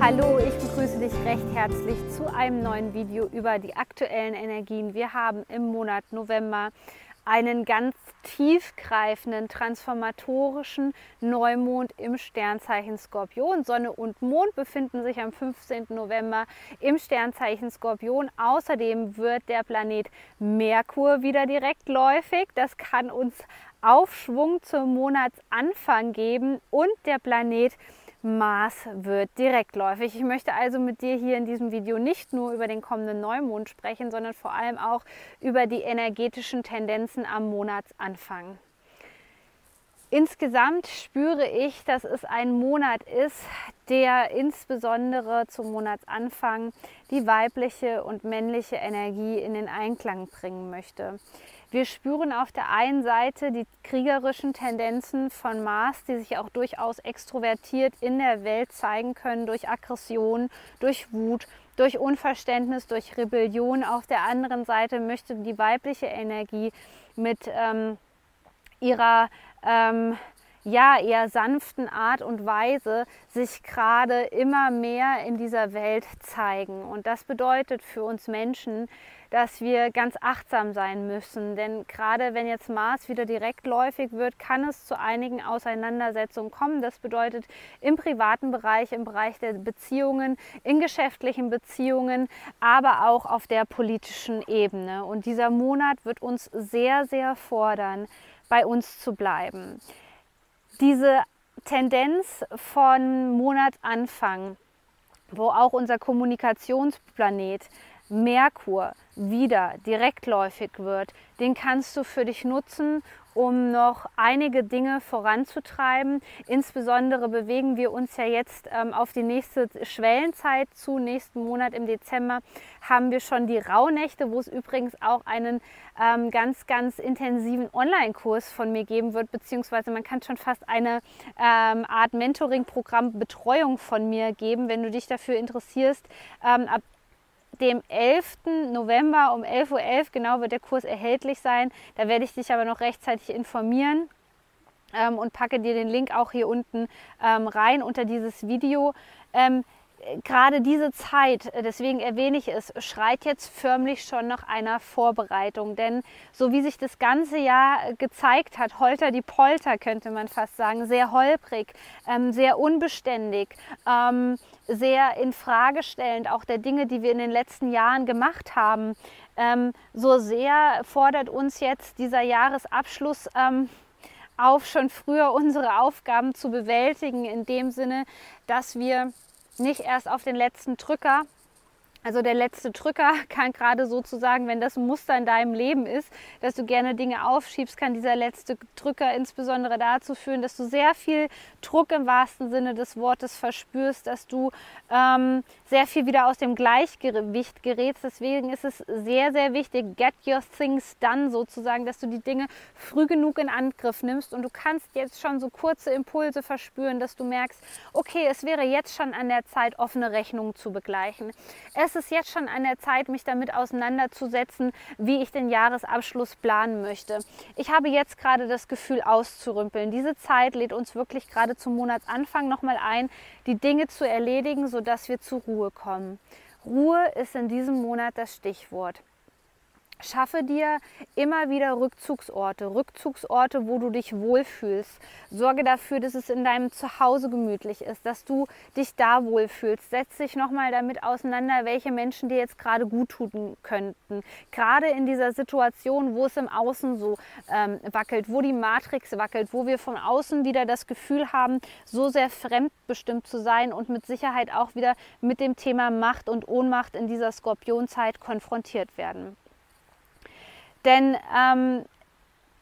Hallo, ich begrüße dich recht herzlich zu einem neuen Video über die aktuellen Energien. Wir haben im Monat November einen ganz tiefgreifenden, transformatorischen Neumond im Sternzeichen Skorpion. Sonne und Mond befinden sich am 15. November im Sternzeichen Skorpion. Außerdem wird der Planet Merkur wieder direktläufig. Das kann uns Aufschwung zum Monatsanfang geben und der Planet Mars wird direktläufig. Ich möchte also mit dir hier in diesem Video nicht nur über den kommenden Neumond sprechen, sondern vor allem auch über die energetischen Tendenzen am Monatsanfang. Insgesamt spüre ich, dass es ein Monat ist, der insbesondere zum Monatsanfang die weibliche und männliche Energie in den Einklang bringen möchte. Wir spüren auf der einen Seite die kriegerischen Tendenzen von Mars, die sich auch durchaus extrovertiert in der Welt zeigen können durch Aggression, durch Wut, durch Unverständnis, durch Rebellion. Auf der anderen Seite möchte die weibliche Energie mit ähm, ihrer ähm, ja, eher sanften Art und Weise sich gerade immer mehr in dieser Welt zeigen. Und das bedeutet für uns Menschen, dass wir ganz achtsam sein müssen. Denn gerade wenn jetzt Mars wieder direktläufig wird, kann es zu einigen Auseinandersetzungen kommen. Das bedeutet im privaten Bereich, im Bereich der Beziehungen, in geschäftlichen Beziehungen, aber auch auf der politischen Ebene. Und dieser Monat wird uns sehr, sehr fordern, bei uns zu bleiben. Diese Tendenz von Monatsanfang, wo auch unser Kommunikationsplanet Merkur wieder direktläufig wird, den kannst du für dich nutzen, um noch einige Dinge voranzutreiben. Insbesondere bewegen wir uns ja jetzt ähm, auf die nächste Schwellenzeit zu. Nächsten Monat im Dezember haben wir schon die Rauhnächte, wo es übrigens auch einen ähm, ganz, ganz intensiven Online-Kurs von mir geben wird, beziehungsweise man kann schon fast eine ähm, Art Mentoring-Programm Betreuung von mir geben, wenn du dich dafür interessierst. Ähm, ab dem 11. November um 11.11 Uhr .11 genau wird der Kurs erhältlich sein. Da werde ich dich aber noch rechtzeitig informieren ähm, und packe dir den Link auch hier unten ähm, rein unter dieses Video. Ähm, gerade diese Zeit, äh, deswegen erwähne ich es, schreit jetzt förmlich schon nach einer Vorbereitung. Denn so wie sich das ganze Jahr gezeigt hat, holter die Polter, könnte man fast sagen, sehr holprig, ähm, sehr unbeständig, ähm, sehr in Frage stellend, auch der Dinge, die wir in den letzten Jahren gemacht haben. Ähm, so sehr fordert uns jetzt dieser Jahresabschluss auf, schon früher unsere Aufgaben zu bewältigen, in dem Sinne, dass wir nicht erst auf den letzten Drücker. Also der letzte Drücker kann gerade sozusagen, wenn das Muster in deinem Leben ist, dass du gerne Dinge aufschiebst, kann dieser letzte Drücker insbesondere dazu führen, dass du sehr viel Druck im wahrsten Sinne des Wortes verspürst, dass du ähm, sehr viel wieder aus dem Gleichgewicht gerätst. Deswegen ist es sehr, sehr wichtig, get your things done sozusagen, dass du die Dinge früh genug in Angriff nimmst und du kannst jetzt schon so kurze Impulse verspüren, dass du merkst, okay, es wäre jetzt schon an der Zeit, offene Rechnungen zu begleichen. Es ist jetzt schon an der Zeit, mich damit auseinanderzusetzen, wie ich den Jahresabschluss planen möchte. Ich habe jetzt gerade das Gefühl auszurümpeln. Diese Zeit lädt uns wirklich gerade zum Monatsanfang nochmal ein, die Dinge zu erledigen, sodass wir zur Ruhe kommen. Ruhe ist in diesem Monat das Stichwort. Schaffe dir immer wieder Rückzugsorte, Rückzugsorte, wo du dich wohlfühlst. Sorge dafür, dass es in deinem Zuhause gemütlich ist, dass du dich da wohlfühlst. Setz dich nochmal damit auseinander, welche Menschen dir jetzt gerade gut tun könnten. Gerade in dieser Situation, wo es im Außen so ähm, wackelt, wo die Matrix wackelt, wo wir von außen wieder das Gefühl haben, so sehr fremdbestimmt zu sein und mit Sicherheit auch wieder mit dem Thema Macht und Ohnmacht in dieser Skorpionzeit konfrontiert werden. Denn ähm,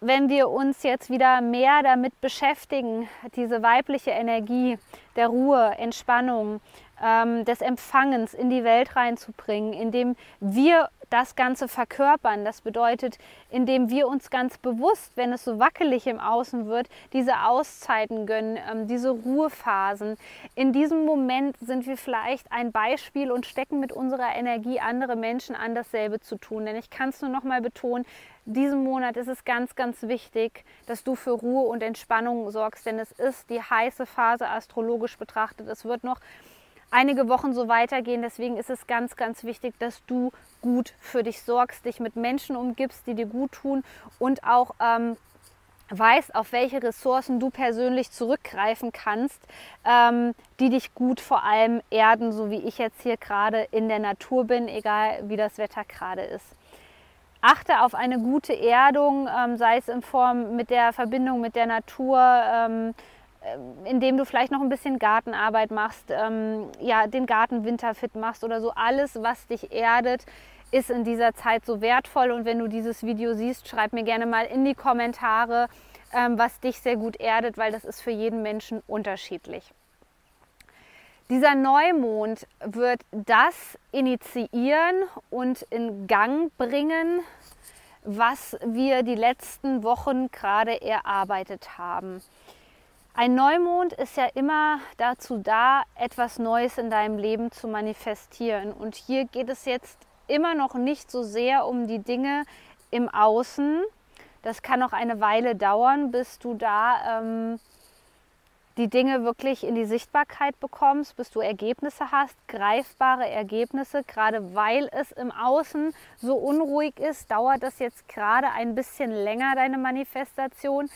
wenn wir uns jetzt wieder mehr damit beschäftigen, diese weibliche Energie der Ruhe, Entspannung, ähm, des Empfangens in die Welt reinzubringen, indem wir das Ganze verkörpern. Das bedeutet, indem wir uns ganz bewusst, wenn es so wackelig im Außen wird, diese Auszeiten gönnen, ähm, diese Ruhephasen. In diesem Moment sind wir vielleicht ein Beispiel und stecken mit unserer Energie andere Menschen an, dasselbe zu tun. Denn ich kann es nur noch mal betonen, diesen Monat ist es ganz, ganz wichtig, dass du für Ruhe und Entspannung sorgst, denn es ist die heiße Phase astrologisch betrachtet. Es wird noch einige Wochen so weitergehen. Deswegen ist es ganz, ganz wichtig, dass du gut für dich sorgst, dich mit Menschen umgibst, die dir gut tun und auch ähm, weißt, auf welche Ressourcen du persönlich zurückgreifen kannst, ähm, die dich gut vor allem erden, so wie ich jetzt hier gerade in der Natur bin, egal wie das Wetter gerade ist. Achte auf eine gute Erdung, ähm, sei es in Form mit der Verbindung mit der Natur, ähm, indem du vielleicht noch ein bisschen Gartenarbeit machst, ähm, ja, den Garten winterfit machst oder so. Alles, was dich erdet, ist in dieser Zeit so wertvoll. Und wenn du dieses Video siehst, schreib mir gerne mal in die Kommentare, ähm, was dich sehr gut erdet, weil das ist für jeden Menschen unterschiedlich. Dieser Neumond wird das initiieren und in Gang bringen, was wir die letzten Wochen gerade erarbeitet haben. Ein Neumond ist ja immer dazu da, etwas Neues in deinem Leben zu manifestieren. Und hier geht es jetzt immer noch nicht so sehr um die Dinge im Außen. Das kann noch eine Weile dauern, bis du da ähm, die Dinge wirklich in die Sichtbarkeit bekommst, bis du Ergebnisse hast, greifbare Ergebnisse. Gerade weil es im Außen so unruhig ist, dauert das jetzt gerade ein bisschen länger, deine Manifestation.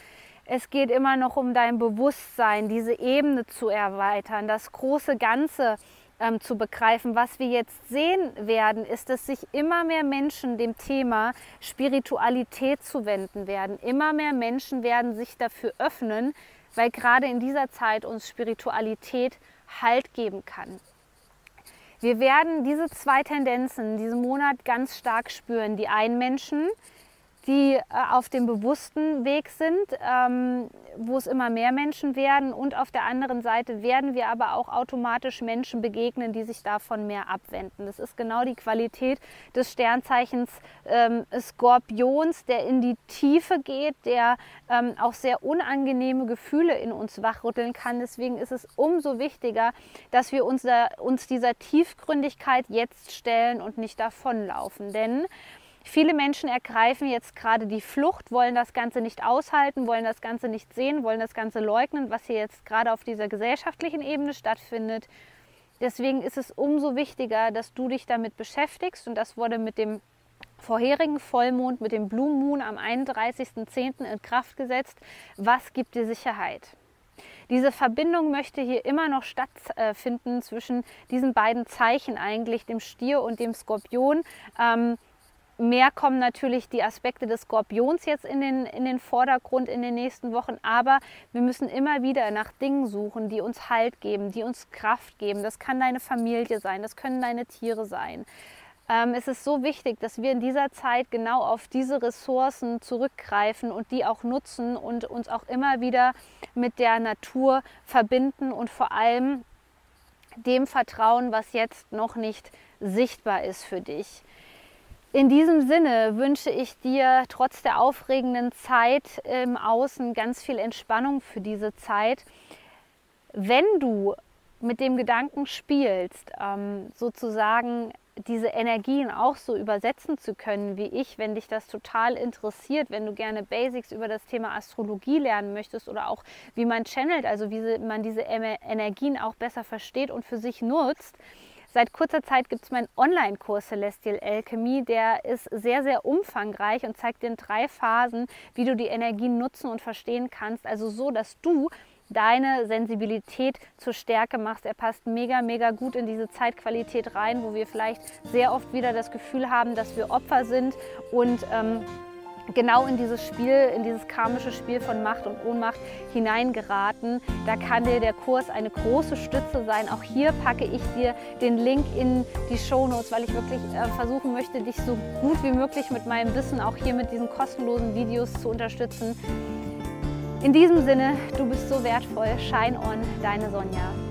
Es geht immer noch um dein Bewusstsein, diese Ebene zu erweitern, das große Ganze ähm, zu begreifen. Was wir jetzt sehen werden, ist, dass sich immer mehr Menschen dem Thema Spiritualität zuwenden werden. Immer mehr Menschen werden sich dafür öffnen, weil gerade in dieser Zeit uns Spiritualität Halt geben kann. Wir werden diese zwei Tendenzen diesen Monat ganz stark spüren. Die einen Menschen, die äh, auf dem bewussten Weg sind, ähm, wo es immer mehr Menschen werden. Und auf der anderen Seite werden wir aber auch automatisch Menschen begegnen, die sich davon mehr abwenden. Das ist genau die Qualität des Sternzeichens ähm, Skorpions, der in die Tiefe geht, der ähm, auch sehr unangenehme Gefühle in uns wachrütteln kann. Deswegen ist es umso wichtiger, dass wir uns, uns dieser Tiefgründigkeit jetzt stellen und nicht davonlaufen. Denn Viele Menschen ergreifen jetzt gerade die Flucht, wollen das Ganze nicht aushalten, wollen das Ganze nicht sehen, wollen das Ganze leugnen, was hier jetzt gerade auf dieser gesellschaftlichen Ebene stattfindet. Deswegen ist es umso wichtiger, dass du dich damit beschäftigst und das wurde mit dem vorherigen Vollmond, mit dem Blue Moon am 31.10. in Kraft gesetzt. Was gibt dir Sicherheit? Diese Verbindung möchte hier immer noch stattfinden zwischen diesen beiden Zeichen eigentlich, dem Stier und dem Skorpion. Ähm, Mehr kommen natürlich die Aspekte des Skorpions jetzt in den, in den Vordergrund in den nächsten Wochen, aber wir müssen immer wieder nach Dingen suchen, die uns Halt geben, die uns Kraft geben. Das kann deine Familie sein, das können deine Tiere sein. Ähm, es ist so wichtig, dass wir in dieser Zeit genau auf diese Ressourcen zurückgreifen und die auch nutzen und uns auch immer wieder mit der Natur verbinden und vor allem dem vertrauen, was jetzt noch nicht sichtbar ist für dich. In diesem Sinne wünsche ich dir trotz der aufregenden Zeit im Außen ganz viel Entspannung für diese Zeit. Wenn du mit dem Gedanken spielst, ähm, sozusagen diese Energien auch so übersetzen zu können wie ich, wenn dich das total interessiert, wenn du gerne Basics über das Thema Astrologie lernen möchtest oder auch wie man channelt, also wie man diese Energien auch besser versteht und für sich nutzt, Seit kurzer Zeit gibt es meinen Online-Kurs Celestial Alchemy. Der ist sehr, sehr umfangreich und zeigt dir in drei Phasen, wie du die Energien nutzen und verstehen kannst. Also so, dass du deine Sensibilität zur Stärke machst. Er passt mega, mega gut in diese Zeitqualität rein, wo wir vielleicht sehr oft wieder das Gefühl haben, dass wir Opfer sind und ähm, genau in dieses Spiel, in dieses karmische Spiel von Macht und Ohnmacht hineingeraten. Da kann dir der Kurs eine große Stütze sein. Auch hier packe ich dir den Link in die Show Notes, weil ich wirklich äh, versuchen möchte, dich so gut wie möglich mit meinem Wissen auch hier mit diesen kostenlosen Videos zu unterstützen. In diesem Sinne, du bist so wertvoll. Shine on, deine Sonja.